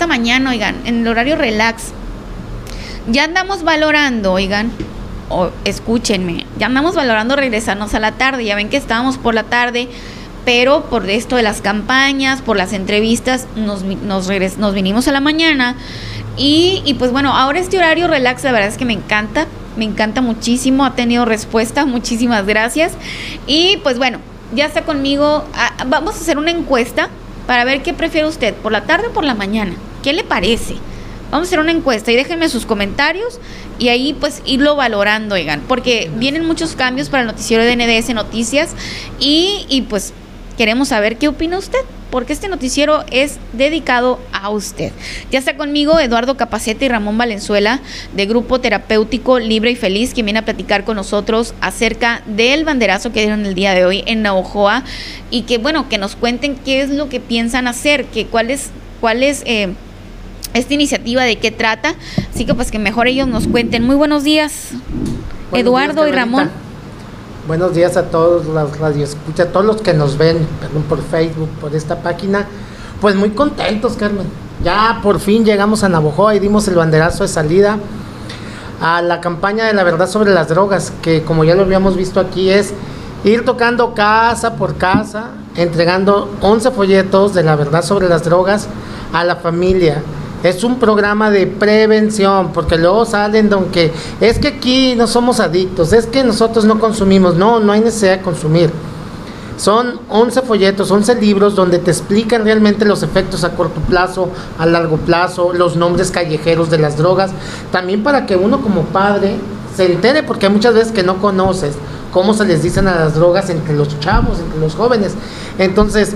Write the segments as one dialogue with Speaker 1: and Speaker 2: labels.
Speaker 1: esta mañana, oigan, en el horario relax. Ya andamos valorando, oigan, o escúchenme, ya andamos valorando regresarnos a la tarde. Ya ven que estábamos por la tarde, pero por esto de las campañas, por las entrevistas, nos, nos, nos vinimos a la mañana. Y, y pues bueno, ahora este horario relax, la verdad es que me encanta, me encanta muchísimo, ha tenido respuesta, muchísimas gracias. Y pues bueno, ya está conmigo, ah, vamos a hacer una encuesta para ver qué prefiere usted, por la tarde o por la mañana. ¿Qué le parece? Vamos a hacer una encuesta y déjenme sus comentarios y ahí pues irlo valorando, oigan, porque vienen muchos cambios para el noticiero de NDS Noticias y, pues queremos saber qué opina usted porque este noticiero es dedicado a usted. Ya está conmigo Eduardo Capacete y Ramón Valenzuela de Grupo Terapéutico Libre y Feliz, quien viene a platicar con nosotros acerca del banderazo que dieron el día de hoy en Navojoa y que, bueno, que nos cuenten qué es lo que piensan hacer, que cuál es eh, esta iniciativa, de qué trata. Así que, pues, que mejor ellos nos cuenten. Muy buenos días, Eduardo y Ramón.
Speaker 2: Buenos días a todos los radioescuchas, a todos los que nos ven por Facebook, por esta página. Pues muy contentos, Carmen. Ya por fin llegamos a Navojoa y dimos el banderazo de salida a la campaña de la verdad sobre las drogas, que como ya lo habíamos visto aquí es ir tocando casa por casa, entregando 11 folletos de la verdad sobre las drogas a la familia es un programa de prevención, porque luego salen de que es que aquí no somos adictos, es que nosotros no consumimos, no, no hay necesidad de consumir. Son 11 folletos, 11 libros donde te explican realmente los efectos a corto plazo, a largo plazo, los nombres callejeros de las drogas, también para que uno como padre se entere, porque hay muchas veces que no conoces cómo se les dicen a las drogas entre los chavos, entre los jóvenes. Entonces,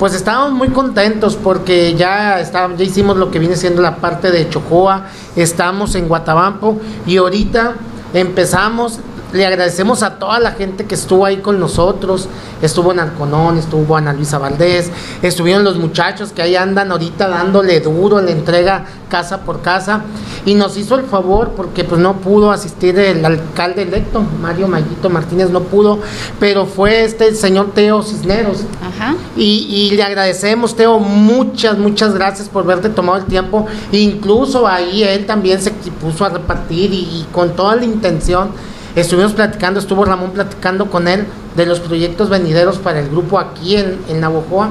Speaker 2: pues estábamos muy contentos porque ya, está, ya hicimos lo que viene siendo la parte de Chocoa, estamos en Guatabampo y ahorita empezamos le agradecemos a toda la gente que estuvo ahí con nosotros. Estuvo Narconón, estuvo Ana Luisa Valdés, estuvieron los muchachos que ahí andan ahorita dándole duro la entrega casa por casa. Y nos hizo el favor, porque pues no pudo asistir el alcalde electo, Mario Mayito Martínez no pudo, pero fue este señor Teo Cisneros. Ajá. Y, le agradecemos, Teo, muchas, muchas gracias por haberte tomado el tiempo. Incluso ahí él también se puso a repartir y con toda la intención Estuvimos platicando, estuvo Ramón platicando con él de los proyectos venideros para el grupo aquí en, en Navojoa.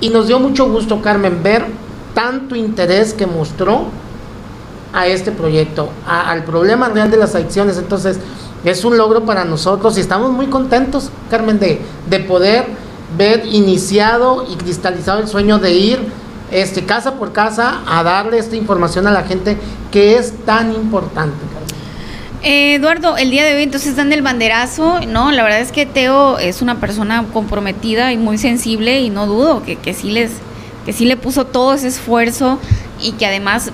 Speaker 2: Y nos dio mucho gusto, Carmen, ver tanto interés que mostró a este proyecto, al problema real de las adicciones. Entonces, es un logro para nosotros y estamos muy contentos, Carmen, de, de poder ver iniciado y cristalizado el sueño de ir este, casa por casa a darle esta información a la gente que es tan importante.
Speaker 1: Eduardo, el día de hoy entonces dan el banderazo, ¿no? La verdad es que Teo es una persona comprometida y muy sensible y no dudo que, que sí les, que sí le puso todo ese esfuerzo y que además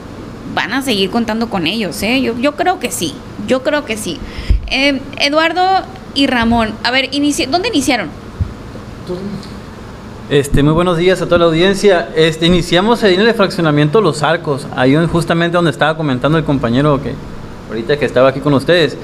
Speaker 1: van a seguir contando con ellos, ¿eh? Yo, yo creo que sí, yo creo que sí. Eh, Eduardo y Ramón, a ver, ¿dónde iniciaron?
Speaker 3: Este, muy buenos días a toda la audiencia. Este, iniciamos ahí en el fraccionamiento Los Arcos, ahí justamente donde estaba comentando el compañero que ahorita que estaba aquí con ustedes,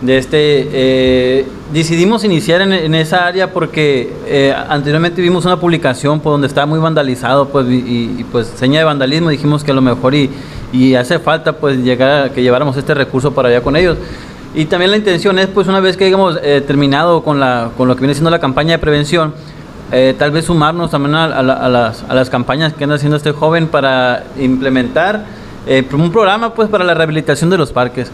Speaker 3: de este, eh, decidimos iniciar en, esa área porque eh, anteriormente vimos una publicación por donde estaba muy vandalizado, pues, y, pues seña de vandalismo, dijimos que a lo mejor y, y hace falta pues llegar a que lleváramos este recurso para allá con ellos. Y también la intención es, pues una vez que hayamos eh, terminado con, la, con lo que viene siendo la campaña de prevención, tal vez sumarnos también a, a, las, a, las, campañas que anda haciendo este joven para implementar eh, un programa pues para la rehabilitación de los parques.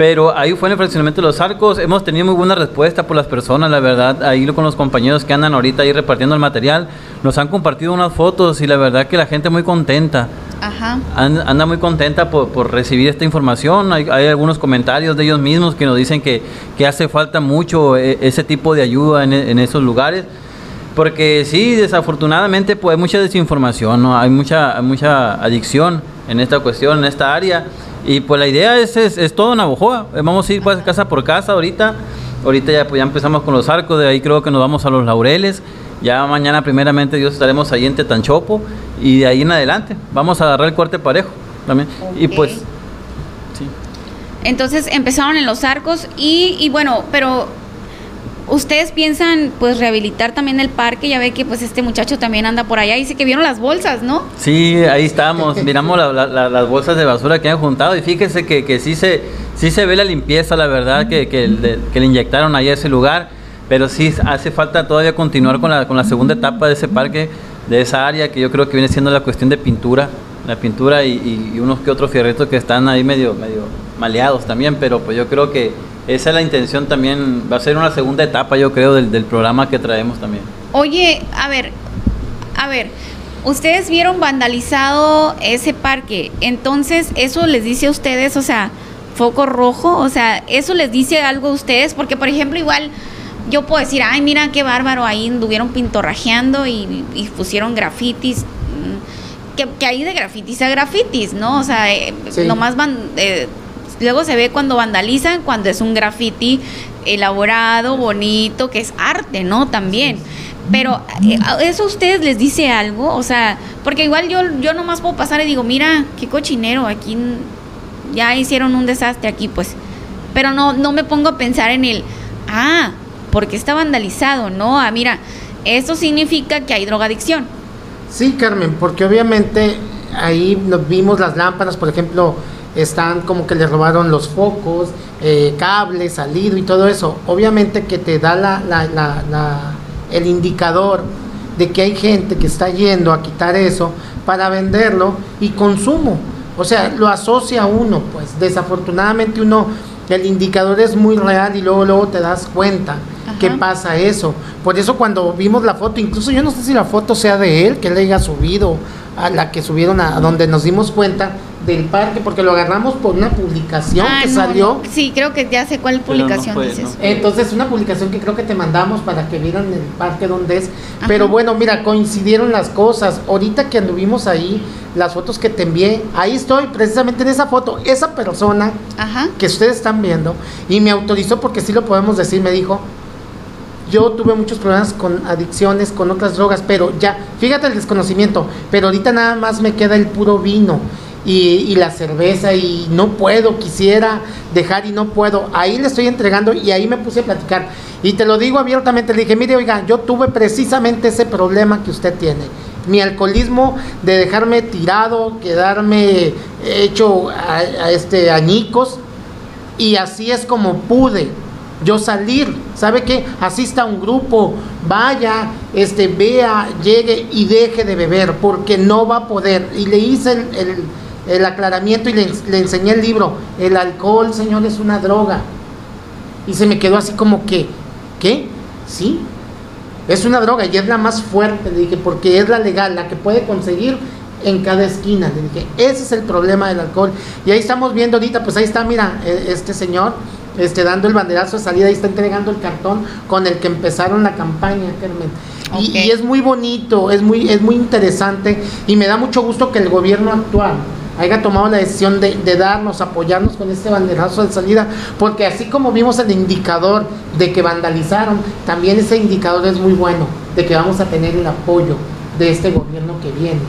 Speaker 3: Pero ahí fue en el fraccionamiento de los arcos. Hemos tenido muy buena respuesta por las personas, la verdad. Ahí con los compañeros que andan ahorita ahí repartiendo el material, nos han compartido unas fotos y la verdad que la gente muy contenta. Ajá. Anda, muy contenta por, recibir esta información. Hay, algunos comentarios de ellos mismos que nos dicen que, que hace falta mucho eh, ese tipo de ayuda en, en esos lugares. Porque sí, desafortunadamente pues hay mucha desinformación, ¿no? hay mucha, mucha adicción en esta cuestión, en esta área. Y pues la idea es, es, todo Navojoa. Eh, vamos a ir pues, casa por casa ahorita. Ahorita ya, pues, ya empezamos con los arcos, de ahí creo que nos vamos a los laureles. Ya mañana primeramente Dios estaremos ahí en Tetanchopo y de ahí en adelante. Vamos a agarrar el corte parejo también. Y pues...
Speaker 1: Sí. Entonces empezaron en los arcos y, y bueno, pero ustedes piensan pues rehabilitar también el parque, ya ve que pues este muchacho también anda por allá, dice que vieron las bolsas, ¿no?
Speaker 3: Sí, ahí estamos, miramos las bolsas de basura que han juntado y fíjese que, sí, se, sí se ve la limpieza, la verdad, que, que, le, inyectaron ahí a ese lugar, pero sí hace falta todavía continuar con la, con la segunda etapa de ese parque, de esa área, que yo creo que viene siendo la cuestión de pintura, la pintura y, y unos que otros fierritos que están ahí medio, medio maleados también, pero pues yo creo que esa es la intención también, va a ser una segunda etapa yo creo del, del programa que traemos también.
Speaker 1: Oye, a ver, a ver, ustedes vieron vandalizado ese parque, entonces eso les dice a ustedes, o sea, foco rojo, o sea, eso les dice algo a ustedes, porque por ejemplo igual yo puedo decir, ay, mira qué bárbaro, ahí anduvieron pintorrajeando y, pusieron grafitis. Mm, que, que hay de grafitis a grafitis, ¿no? O sea, eh, nomás van, eh, Luego se ve cuando vandalizan, cuando es un graffiti elaborado, bonito, que es arte, ¿no? También. Pero eh, eso a ustedes les dice algo, o sea, porque igual yo, yo nomás puedo pasar y digo, mira, qué cochinero, aquí ya hicieron un desastre aquí, pues. Pero no, no me pongo a pensar en el, ah, porque está vandalizado, ¿no? Ah, mira, eso significa que hay drogadicción.
Speaker 2: Sí, Carmen, porque obviamente ahí nos vimos las lámparas, por ejemplo, están como que le robaron los focos, eh, cables, salido y todo eso. Obviamente que te da la, la, la, el indicador de que hay gente que está yendo a quitar eso para venderlo y consumo. O sea, lo asocia uno, pues desafortunadamente uno, el indicador es muy real y luego, luego te das cuenta que pasa eso. Por eso cuando vimos la foto, incluso yo no sé si la foto sea de él, que le haya subido a la que subieron a donde nos dimos cuenta del parque, porque lo agarramos por una publicación ah, que salió.
Speaker 1: Sí, creo que ya sé cuál publicación dices.
Speaker 2: Entonces, una publicación que creo que te mandamos para que vieran el parque donde es. Pero bueno, mira, coincidieron las cosas. Ahorita que anduvimos ahí, las fotos que te envié, ahí estoy, precisamente en esa foto. Esa persona que ustedes están viendo, y me autorizó, porque sí lo podemos decir, me dijo, yo tuve muchos problemas con adicciones, con otras drogas, pero ya, fíjate el desconocimiento, pero ahorita nada más me queda el puro vino y, la cerveza y no puedo, quisiera dejar y no puedo. Ahí le estoy entregando y ahí me puse a platicar. Y te lo digo abiertamente, le dije, mire, oiga, yo tuve precisamente ese problema que usted tiene. Mi alcoholismo de dejarme tirado, quedarme hecho a este añicos y así es como pude yo salir, ¿sabe qué? Asista a un grupo, vaya, este, vea, llegue y deje de beber, porque no va a poder. Y le hice el, aclaramiento y le, le, enseñé el libro. El alcohol, señor, es una droga. Y se me quedó así como que, ¿qué? Sí, es una droga y es la más fuerte, le dije, porque es la legal, la que puede conseguir en cada esquina. Le dije, ese es el problema del alcohol. Y ahí estamos viendo ahorita, pues ahí está, mira, e, este señor este, dando el banderazo de salida y está entregando el cartón con el que empezaron la campaña, Carmen. Y, es muy bonito, es muy, es muy interesante y me da mucho gusto que el gobierno actual haya tomado la decisión de, de, darnos, apoyarnos con este banderazo de salida, porque así como vimos el indicador de que vandalizaron, también ese indicador es muy bueno, de que vamos a tener el apoyo de este gobierno que viene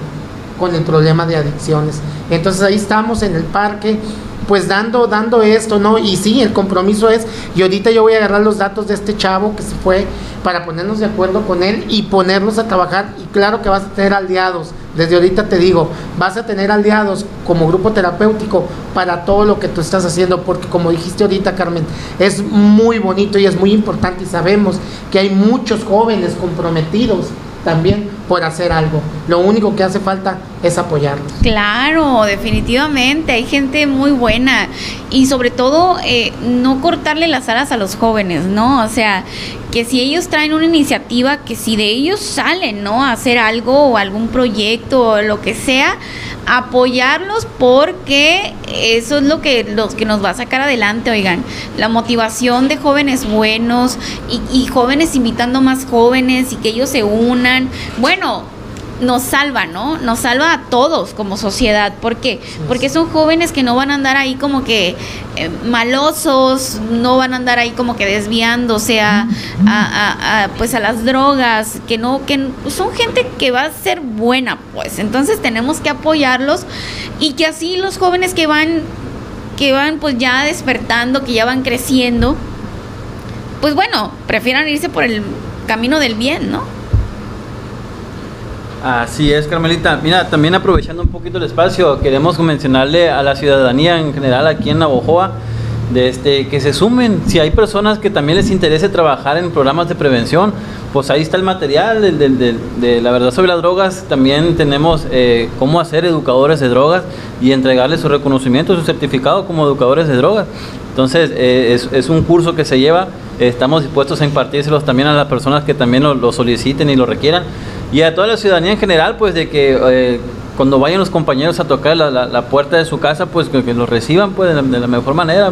Speaker 2: con el problema de adicciones. Entonces ahí estamos en el parque, pues dando, dando esto, ¿no? Y sí, el compromiso es, y ahorita yo voy a agarrar los datos de este chavo que se fue para ponernos de acuerdo con él y ponernos a trabajar. Y claro que vas a tener aliados, desde ahorita te digo, vas a tener aliados como grupo terapéutico para todo lo que tú estás haciendo, porque como dijiste ahorita, Carmen, es muy bonito y es muy importante y sabemos que hay muchos jóvenes comprometidos también por hacer algo. Lo único que hace falta es apoyarlos.
Speaker 1: Claro, definitivamente, hay gente muy buena y sobre todo eh, no cortarle las alas a los jóvenes, ¿no? O sea, que si ellos traen una iniciativa, que si de ellos salen, ¿no? A hacer algo o algún proyecto o lo que sea, apoyarlos porque eso es lo que, los que nos va a sacar adelante, oigan, la motivación de jóvenes buenos y, y jóvenes invitando más jóvenes y que ellos se unan. Bueno, nos salva, ¿no? Nos salva a todos como sociedad. ¿Por qué? Porque son jóvenes que no van a andar ahí como que eh, malosos, no van a andar ahí como que desviándose a, a, pues a las drogas, que no, que son gente que va a ser buena, pues. Entonces tenemos que apoyarlos y que así los jóvenes que van, que van pues ya despertando, que ya van creciendo, pues bueno, prefieran irse por el camino del bien, ¿no?
Speaker 3: Así es, Carmelita. Mira, también aprovechando un poquito el espacio, queremos mencionarle a la ciudadanía en general aquí en Navojoa de este, que se sumen. Si hay personas que también les interese trabajar en programas de prevención, pues ahí está el material de, de, de, la verdad sobre las drogas. También tenemos eh, cómo hacer educadores de drogas y entregarles su reconocimiento, su certificado como educadores de drogas. Entonces, eh, es, es, un curso que se lleva. estamos dispuestos a impartírselos también a las personas que también lo, lo soliciten y lo requieran y a toda la ciudadanía en general, pues de que eh, cuando vayan los compañeros a tocar la, la, puerta de su casa, pues que, que los reciban pues de la, de la, mejor manera.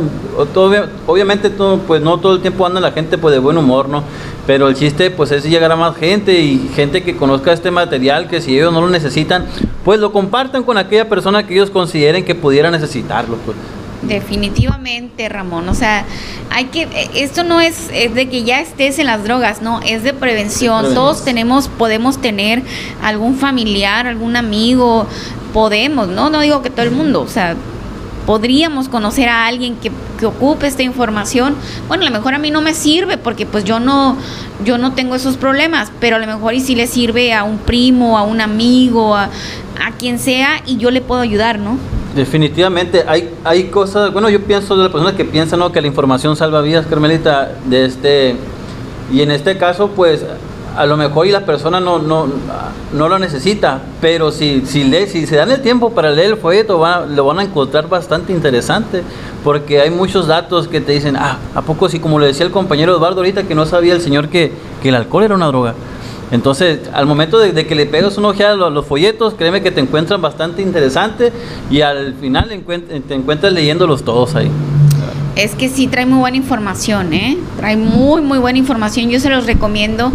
Speaker 3: Todo, obviamente todo, pues no todo el tiempo anda la gente pues de buen humor, ¿no? Pero el chiste pues es llegar a más gente y gente que conozca este material, que si ellos no lo necesitan, pues lo compartan con aquella persona que ellos consideren que pudiera necesitarlo, pues.
Speaker 1: Definitivamente, Ramón. O sea, hay que, esto no es, es, de que ya estés en las drogas, no, es de prevención. Todos tenemos, podemos tener algún familiar, algún amigo, podemos, ¿no? No digo que todo el mundo, o sea, podríamos conocer a alguien que, que, ocupe esta información. Bueno, a lo mejor a mí no me sirve porque pues yo no, yo no tengo esos problemas, pero a lo mejor y sí le sirve a un primo, a un amigo, a, a quien sea y yo le puedo ayudar, ¿no?
Speaker 3: Definitivamente, hay, hay cosas, bueno, yo pienso de las personas que piensan ¿no? que la información salva vidas, Carmelita, de este, y en este caso, pues, a lo mejor y la persona no, no, no lo necesita, pero si, si, lee, si se dan el tiempo para leer el folleto, van, lo van a encontrar bastante interesante, porque hay muchos datos que te dicen, ah, ¿a poco si, como le decía el compañero Eduardo ahorita, que no sabía el señor que, que el alcohol era una droga? Entonces, al momento de, de, que le pegas una ojeada a los, los, folletos, créeme que te encuentran bastante interesante y al final encuent te encuentras leyéndolos todos ahí.
Speaker 1: Es que sí trae muy buena información, ¿eh? Trae muy, muy buena información. Yo se los recomiendo.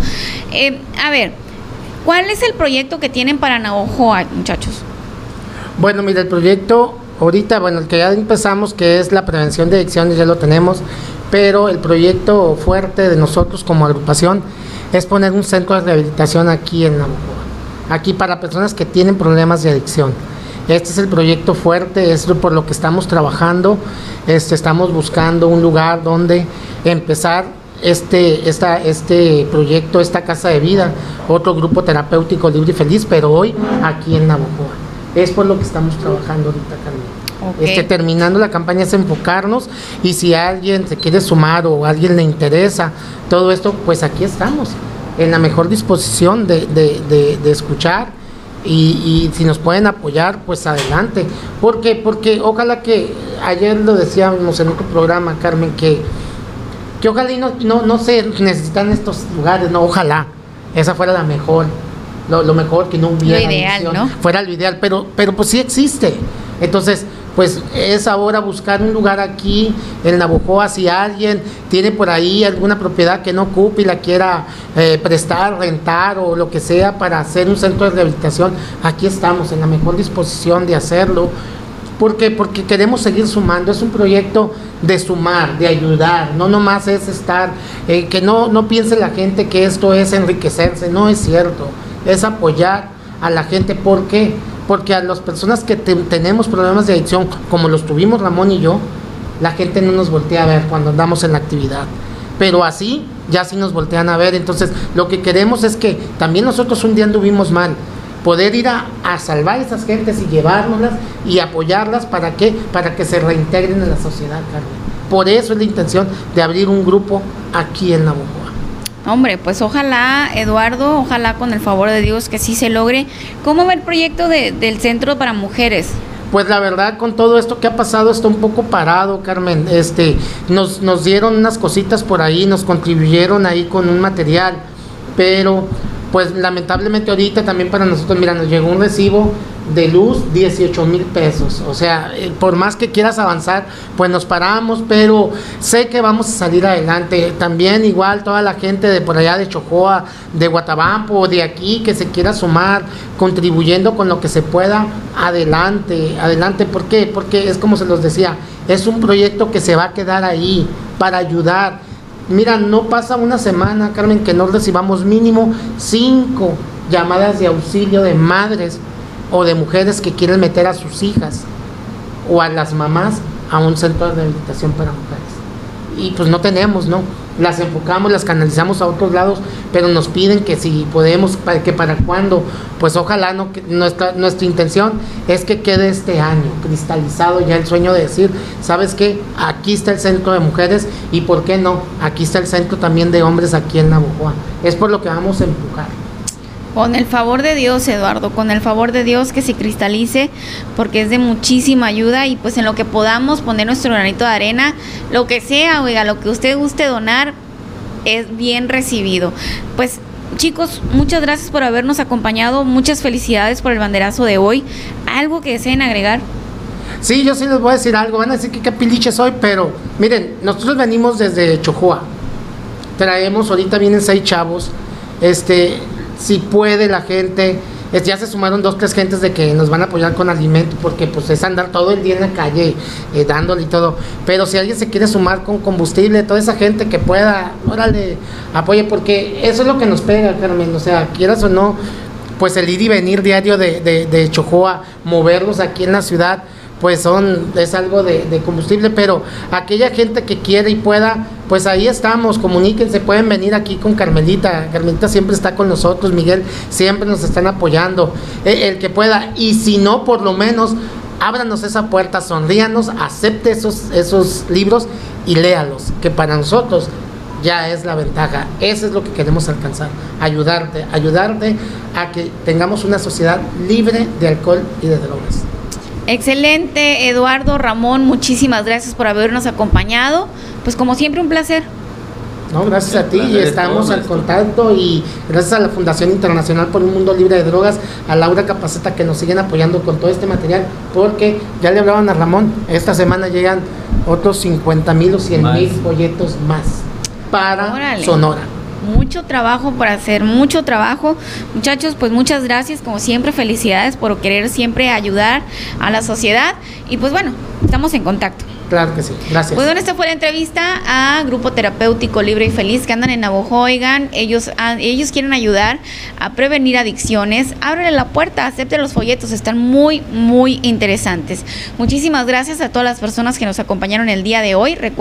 Speaker 1: Eh, a ver, ¿cuál es el proyecto que tienen para Navojoa, muchachos?
Speaker 2: Bueno, mira, el proyecto ahorita, bueno, el que ya empezamos, que es la prevención de adicciones, ya lo tenemos, pero el proyecto fuerte de nosotros como agrupación es poner un centro de rehabilitación aquí en Navajo, aquí para personas que tienen problemas de adicción. Este es el proyecto fuerte, es por lo que estamos trabajando. Este, estamos buscando un lugar donde empezar este, esta, este proyecto, esta casa de vida, otro grupo terapéutico libre y feliz, pero hoy aquí en Navajo. Es por lo que estamos trabajando ahorita, Carmen. Okay. Este, terminando la campaña es enfocarnos y si alguien se quiere sumar o a alguien le interesa todo esto, pues aquí estamos, en la mejor disposición de, de, de, de escuchar y, y, si nos pueden apoyar, pues adelante. porque Porque ojalá que, ayer lo decíamos en otro programa, Carmen, que, que ojalá y no, no, no se necesitan estos lugares, no, ojalá, esa fuera la mejor. Lo, lo mejor que no hubiera
Speaker 1: lo ideal, ¿no?
Speaker 2: fuera lo ideal, pero, pero pues sí existe. Entonces, pues es ahora buscar un lugar aquí en Navojoa si alguien tiene por ahí alguna propiedad que no ocupe y la quiera eh, prestar, rentar o lo que sea para hacer un centro de rehabilitación, aquí estamos en la mejor disposición de hacerlo. porque Porque queremos seguir sumando, es un proyecto de sumar, de ayudar, no nomás es estar, eh, que no, no piense la gente que esto es enriquecerse, no es cierto, es apoyar a la gente, ¿por qué? Porque a las personas que te, tenemos problemas de adicción, como los tuvimos Ramón y yo, la gente no nos voltea a ver cuando andamos en la actividad. Pero así, ya sí nos voltean a ver. Entonces, lo que queremos es que también nosotros un día anduvimos mal. Poder ir a, salvar a esas gentes y llevárnoslas y apoyarlas para que, para que se reintegren en la sociedad, Carmen. Por eso es la intención de abrir un grupo aquí en Nabucco.
Speaker 1: Hombre, pues ojalá, Eduardo, ojalá con el favor de Dios que sí se logre. ¿Cómo va el proyecto de, del Centro para Mujeres?
Speaker 2: Pues la verdad, con todo esto que ha pasado, está un poco parado, Carmen. Este, nos, nos dieron unas cositas por ahí, nos contribuyeron ahí con un material, pero pues lamentablemente ahorita también para nosotros, mira, nos llegó un recibo de luz 18 mil pesos. O sea, eh, por más que quieras avanzar, pues nos paramos, pero sé que vamos a salir adelante. También igual toda la gente de por allá de Chojoa, de Guatabampo, de aquí, que se quiera sumar, contribuyendo con lo que se pueda, adelante, adelante. ¿Por qué? Porque es como se los decía, es un proyecto que se va a quedar ahí para ayudar Mira, no pasa una semana, Carmen, que no recibamos mínimo cinco llamadas de auxilio de madres o de mujeres que quieren meter a sus hijas o a las mamás a un centro de rehabilitación para mujeres. Y pues no tenemos, ¿no? las enfocamos, las canalizamos a otros lados, pero nos piden que si podemos, para, que para cuándo, pues ojalá no, que nuestra, nuestra intención es que quede este año cristalizado ya el sueño de decir, ¿sabes qué? Aquí está el centro de mujeres y por qué no, aquí está el centro también de hombres aquí en Navojoa. Es por lo que vamos a empujar.
Speaker 1: Con el favor de Dios, Eduardo, con el favor de Dios que se cristalice, porque es de muchísima ayuda y pues en lo que podamos poner nuestro granito de arena, lo que sea, oiga, lo que usted guste donar, es bien recibido. Pues chicos, muchas gracias por habernos acompañado, muchas felicidades por el banderazo de hoy. ¿Algo que deseen agregar?
Speaker 2: Sí, yo sí les voy a decir algo, van a decir que qué piliche soy, pero miren, nosotros venimos desde Chojoa, traemos, ahorita vienen seis chavos, este, si puede la gente, ya se sumaron dos, tres gentes de que nos van a apoyar con alimento, porque pues es andar todo el día en la calle eh, dándole y todo. Pero si alguien se quiere sumar con combustible, toda esa gente que pueda, órale, apoye, porque eso es lo que nos pega, Carmen. O sea, quieras o no, pues el ir y venir diario de, de, de Chojoa, moverlos aquí en la ciudad pues son, es algo de, combustible, pero aquella gente que quiere y pueda, pues ahí estamos, comuníquense, pueden venir aquí con Carmelita, Carmelita siempre está con nosotros, Miguel siempre nos están apoyando, el, el que pueda, y si no, por lo menos, ábranos esa puerta, sonríanos, acepte esos, esos libros y léalos, que para nosotros ya es la ventaja. Eso es lo que queremos alcanzar. Ayudarte, ayudarte a que tengamos una sociedad libre de alcohol y de drogas.
Speaker 1: Excelente, Eduardo Ramón, muchísimas gracias por habernos acompañado. Pues como siempre, un placer.
Speaker 2: No, gracias a ti y estamos al contacto y gracias a la Fundación Internacional por un Mundo Libre de Drogas, a Laura Capaceta que nos siguen apoyando con todo este material, porque ya le hablaban a Ramón, esta semana llegan otros 50 mil o 100 mil folletos más para Órale. Sonora
Speaker 1: mucho trabajo por hacer, mucho trabajo. Muchachos, pues muchas gracias, como siempre, felicidades por querer siempre ayudar a la sociedad. Y pues bueno, estamos en contacto.
Speaker 2: Claro que sí, gracias.
Speaker 1: Pues bueno, esta fue la entrevista a Grupo Terapéutico Libre y Feliz que andan en. Oigan, ellos, ellos quieren ayudar a prevenir adicciones. Ábrele la puerta, acepte los folletos, están muy, muy interesantes. Muchísimas gracias a todas las personas que nos acompañaron el día de hoy. Recuerden